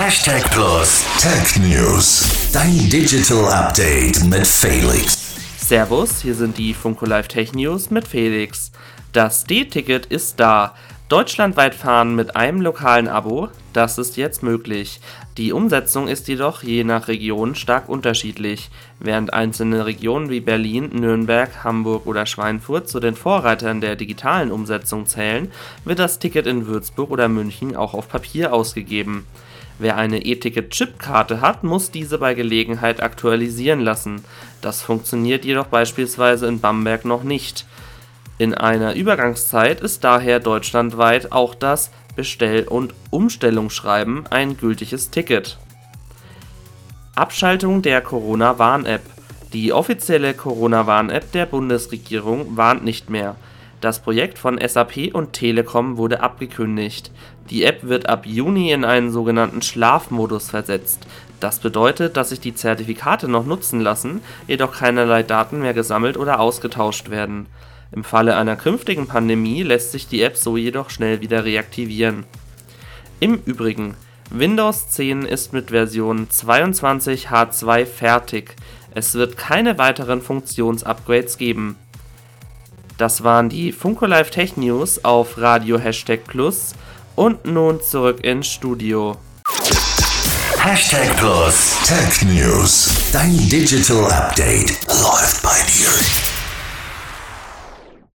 Hashtag Plus Tech News. Dein Digital Update mit Felix. Servus, hier sind die Funko Live Tech News mit Felix. Das D-Ticket ist da. Deutschlandweit fahren mit einem lokalen Abo, das ist jetzt möglich. Die Umsetzung ist jedoch je nach Region stark unterschiedlich. Während einzelne Regionen wie Berlin, Nürnberg, Hamburg oder Schweinfurt zu den Vorreitern der digitalen Umsetzung zählen, wird das Ticket in Würzburg oder München auch auf Papier ausgegeben. Wer eine E-Ticket-Chipkarte hat, muss diese bei Gelegenheit aktualisieren lassen. Das funktioniert jedoch beispielsweise in Bamberg noch nicht. In einer Übergangszeit ist daher deutschlandweit auch das Bestell- und Umstellungsschreiben ein gültiges Ticket. Abschaltung der Corona-Warn-App. Die offizielle Corona-Warn-App der Bundesregierung warnt nicht mehr. Das Projekt von SAP und Telekom wurde abgekündigt. Die App wird ab Juni in einen sogenannten Schlafmodus versetzt. Das bedeutet, dass sich die Zertifikate noch nutzen lassen, jedoch keinerlei Daten mehr gesammelt oder ausgetauscht werden. Im Falle einer künftigen Pandemie lässt sich die App so jedoch schnell wieder reaktivieren. Im Übrigen, Windows 10 ist mit Version 22H2 fertig. Es wird keine weiteren Funktionsupgrades geben. Das waren die Funko Live Tech News auf Radio Hashtag Plus und nun zurück ins Studio. Hashtag Plus Tech News. Dein Digital Update.